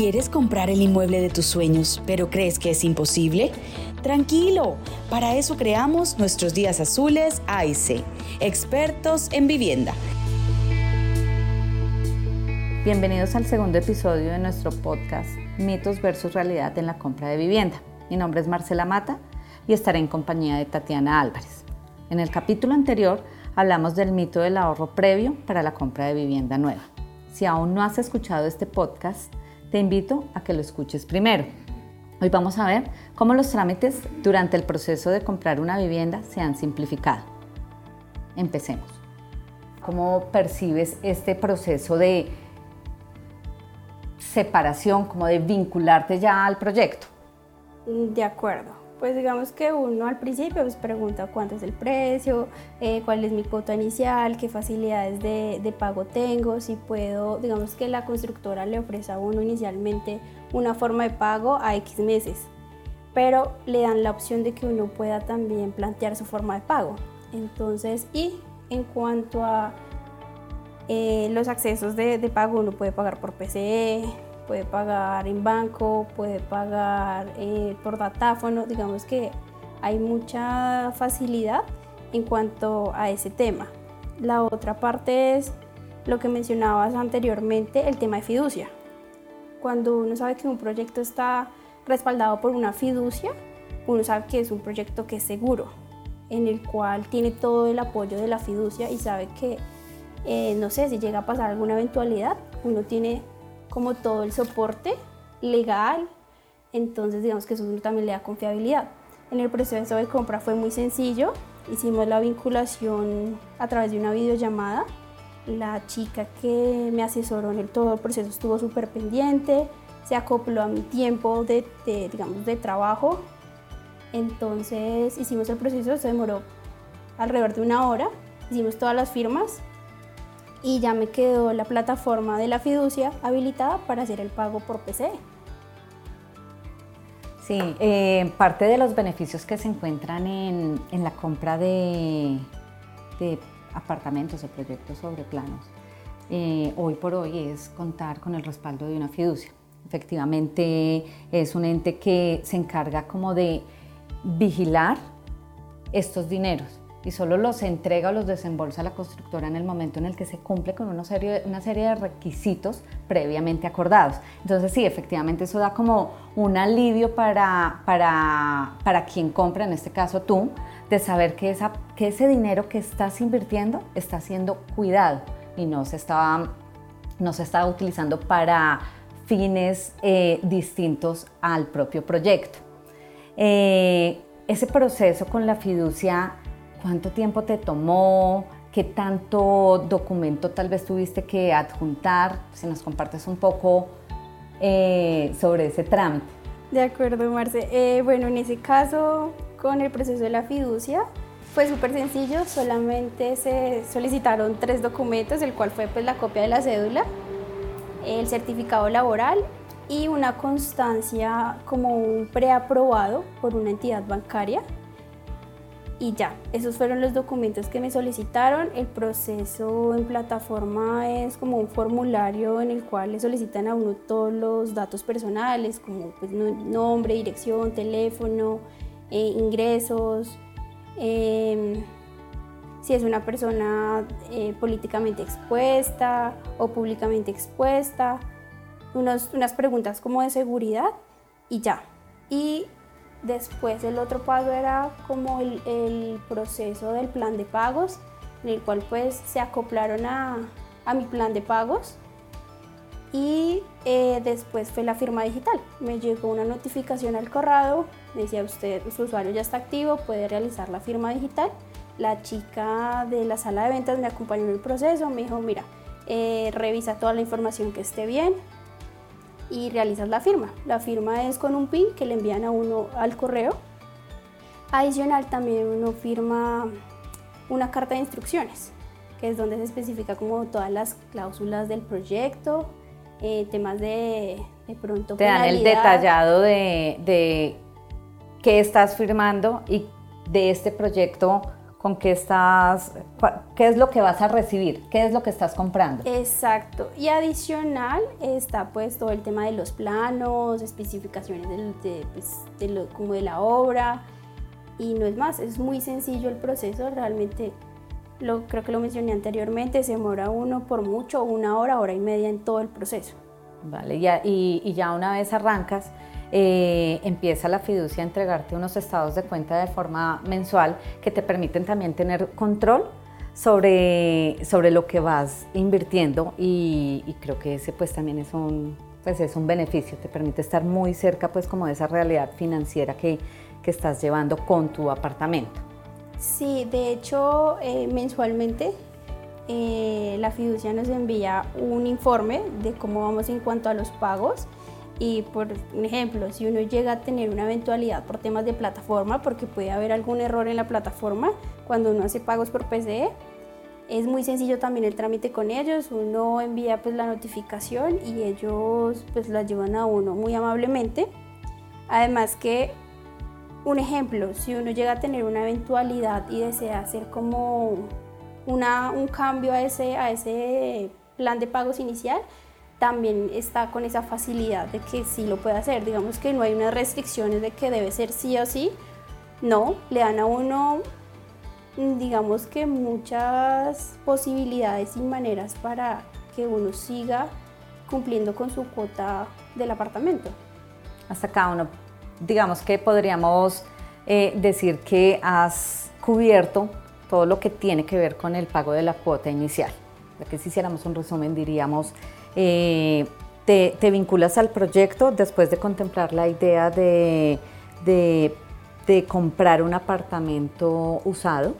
¿Quieres comprar el inmueble de tus sueños, pero crees que es imposible? Tranquilo, para eso creamos nuestros días azules AIC, expertos en vivienda. Bienvenidos al segundo episodio de nuestro podcast Mitos versus Realidad en la compra de vivienda. Mi nombre es Marcela Mata y estaré en compañía de Tatiana Álvarez. En el capítulo anterior hablamos del mito del ahorro previo para la compra de vivienda nueva. Si aún no has escuchado este podcast, te invito a que lo escuches primero. Hoy vamos a ver cómo los trámites durante el proceso de comprar una vivienda se han simplificado. Empecemos. ¿Cómo percibes este proceso de separación, como de vincularte ya al proyecto? De acuerdo pues digamos que uno al principio pues pregunta cuánto es el precio, eh, cuál es mi cuota inicial, qué facilidades de, pago tengo, si puedo, digamos que la constructora le ofrece a uno inicialmente una forma de pago a X meses, pero le dan la opción de que uno pueda también plantear su forma de pago. Entonces, y en cuanto a eh, los accesos de, de pago, uno puede pagar por PCE, puede pagar en banco, puede pagar eh, por datáfono, digamos que hay mucha facilidad en cuanto a ese tema. La otra parte es lo que mencionabas anteriormente, el tema de fiducia. Cuando uno sabe que un proyecto está respaldado por una fiducia, uno sabe que es un proyecto que es seguro, en el cual tiene todo el apoyo de la fiducia y sabe que, eh, no sé, si llega a pasar alguna eventualidad, uno tiene como todo el soporte legal, entonces digamos que eso también le da confiabilidad. En el proceso de compra fue muy sencillo, hicimos la vinculación a través de una videollamada, la chica que me asesoró en el, todo el proceso estuvo súper pendiente, se acopló a mi tiempo de, digamos, de trabajo, entonces hicimos el proceso, se demoró alrededor de una hora, hicimos todas las firmas, y ya me quedó la plataforma de la fiducia habilitada para hacer el pago por PC. Sí, eh, parte de los beneficios que se encuentran en, la compra de, apartamentos o proyectos sobre planos, eh, hoy por hoy es contar con el respaldo de una fiducia. Efectivamente es un ente que se encarga como de vigilar estos dineros y solo los entrega o los desembolsa la constructora en el momento en el que se cumple con una serie, una serie de requisitos previamente acordados. Entonces sí, efectivamente eso da como un alivio para, para, para quien compra, en este caso tú, de saber que, esa, que ese dinero que estás invirtiendo está siendo cuidado y no se está, no se está utilizando para fines eh, distintos al propio proyecto. Eh, ese proceso con la fiducia ¿Cuánto tiempo te tomó? ¿Qué tanto documento tal vez tuviste que adjuntar? Si nos compartes un poco eh, sobre ese trámite. De acuerdo, Marce. Eh, bueno, en ese caso, con el proceso de la fiducia, fue súper sencillo, solamente se solicitaron tres documentos, el cual fue pues, la copia de la cédula, el certificado laboral y una constancia como un preaprobado por una entidad bancaria y ya, esos fueron los documentos que me solicitaron. El proceso en plataforma es como un formulario en el cual le solicitan a uno todos los datos personales, como pues, nombre, dirección, teléfono, eh, ingresos, em, si es una persona eh, políticamente expuesta o públicamente expuesta, unas preguntas como de seguridad y ya. Y Después el otro paso era como el, proceso del plan de pagos, en el cual pues se acoplaron a, mi plan de pagos y eh, después fue la firma digital. Me llegó una notificación al correo, decía usted, su usuario ya está activo, puede realizar la firma digital. La chica de la sala de ventas me acompañó en el proceso, me dijo, mira, eh, revisa toda la información que esté bien, y realizas la firma. La firma es con un PIN que le envían a uno al correo. Adicional también uno firma una carta de instrucciones, que es donde se especifica como todas las cláusulas del proyecto, eh, temas de, de pronto... Te dan el detallado de, de qué estás firmando y de este proyecto con qué estás, qué es lo que vas a recibir, qué es lo que estás comprando. Exacto. Y adicional está pues todo el tema de los planos, especificaciones de, pues, lo, como de la obra. Y no es más, es muy sencillo el proceso, realmente lo, creo que lo mencioné anteriormente, se demora uno por mucho, una hora, hora y media en todo el proceso. Vale, y, y ya una vez arrancas, eh, empieza la fiducia a entregarte unos estados de cuenta de forma mensual que te permiten también tener control sobre, sobre lo que vas invirtiendo y, creo que ese pues también es un, pues es un beneficio, te permite estar muy cerca pues como de esa realidad financiera que, que estás llevando con tu apartamento. Sí, de hecho eh, mensualmente eh, la fiducia nos envía un informe de cómo vamos en cuanto a los pagos y por ejemplo, si uno llega a tener una eventualidad por temas de plataforma, porque puede haber algún error en la plataforma cuando uno hace pagos por PCE, es muy sencillo también el trámite con ellos, uno envía pues la notificación y ellos pues la llevan a uno muy amablemente. Además que, un ejemplo, si uno llega a tener una eventualidad y desea hacer como una, un cambio a ese, a ese plan de pagos inicial, también está con esa facilidad de que sí lo puede hacer. Digamos que no hay unas restricciones de que debe ser sí o sí. No, le dan a uno, digamos que muchas posibilidades y maneras para que uno siga cumpliendo con su cuota del apartamento. Hasta acá uno, digamos que podríamos eh, decir que has cubierto todo lo que tiene que ver con el pago de la cuota inicial. Ya que si hiciéramos un resumen diríamos eh, te, vinculas al proyecto después de contemplar la idea de, comprar un apartamento usado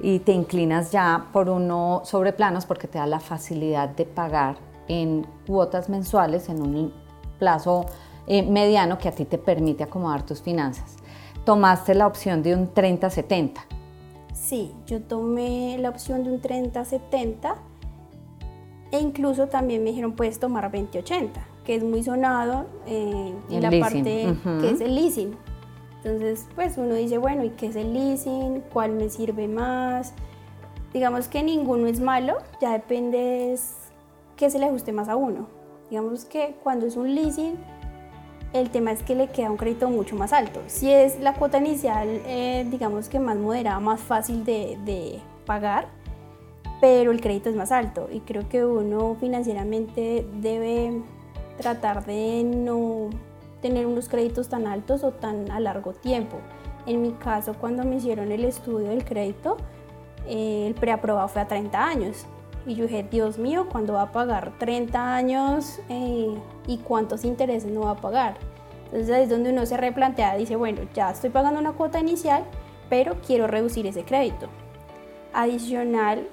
y te inclinas ya por uno sobre planos porque te da la facilidad de pagar en cuotas mensuales en un plazo eh, mediano que a ti te permite acomodar tus finanzas. Tomaste la opción de un 30-70. Sí, yo tomé la opción de un 30-70 e incluso también me dijeron, puedes tomar 2080, que es muy sonado eh, en la parte que es el leasing. Entonces, pues uno dice, bueno, ¿y qué es el leasing? ¿Cuál me sirve más? Digamos que ninguno es malo, ya depende qué se le ajuste más a uno. Digamos que cuando es un leasing, el tema es que le queda un crédito mucho más alto. Si es la cuota inicial, eh, digamos que más moderada, más fácil de, de pagar, pero el crédito es más alto y creo que uno financieramente debe tratar de no tener unos créditos tan altos o tan a largo tiempo. En mi caso, cuando me hicieron el estudio del crédito, eh, el preaprobado fue a 30 años. Y yo dije, Dios mío, ¿cuándo va a pagar 30 años eh, y cuántos intereses no va a pagar? Entonces ahí es donde uno se replantea, dice, bueno, ya estoy pagando una cuota inicial, pero quiero reducir ese crédito. Adicional,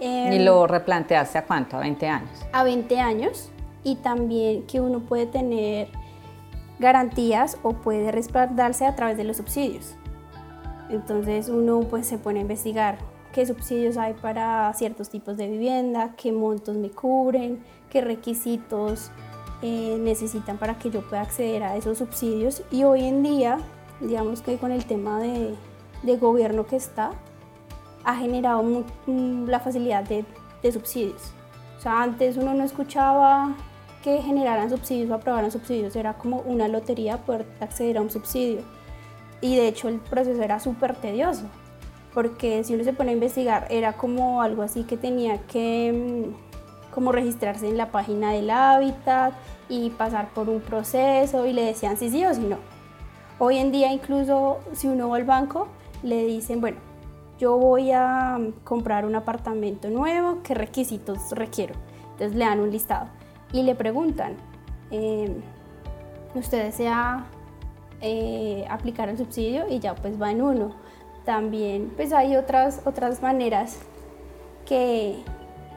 ¿Y lo em, replanteaste a cuánto? ¿A 20 años? A 20 años y también que uno puede tener garantías o puede respaldarse a través de los subsidios. Entonces uno pues se pone a investigar qué subsidios hay para ciertos tipos de vivienda, qué montos me cubren, qué requisitos eh, necesitan para que yo pueda acceder a esos subsidios. Y hoy en día, digamos que con el tema de, de gobierno que está, ha generado la facilidad de, subsidios. O sea, antes uno no escuchaba que generaran subsidios o aprobaran subsidios, era como una lotería poder acceder a un subsidio. Y de hecho el proceso era súper tedioso, porque si uno se pone a investigar, era como algo así que tenía que mm, como registrarse en la página del hábitat y pasar por un proceso y le decían si sí o si no. Hoy en día incluso si uno va al banco, le dicen, bueno, yo voy a comprar un apartamento nuevo, ¿qué requisitos requiero? Entonces le dan un listado y le preguntan, eh, ¿usted desea eh, aplicar el subsidio? Y ya pues va en uno. También pues hay otras, otras maneras que,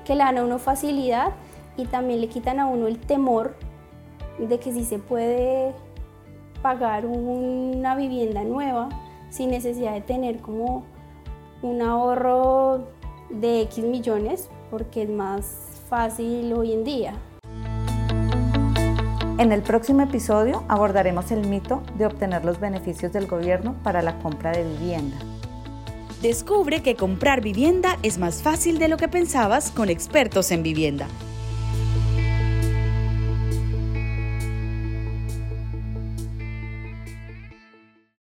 que le dan a uno facilidad y también le quitan a uno el temor de que si se puede pagar una vivienda nueva sin necesidad de tener como un ahorro de X millones porque es más fácil hoy en día. En el próximo episodio abordaremos el mito de obtener los beneficios del gobierno para la compra de vivienda. Descubre que comprar vivienda es más fácil de lo que pensabas con expertos en vivienda.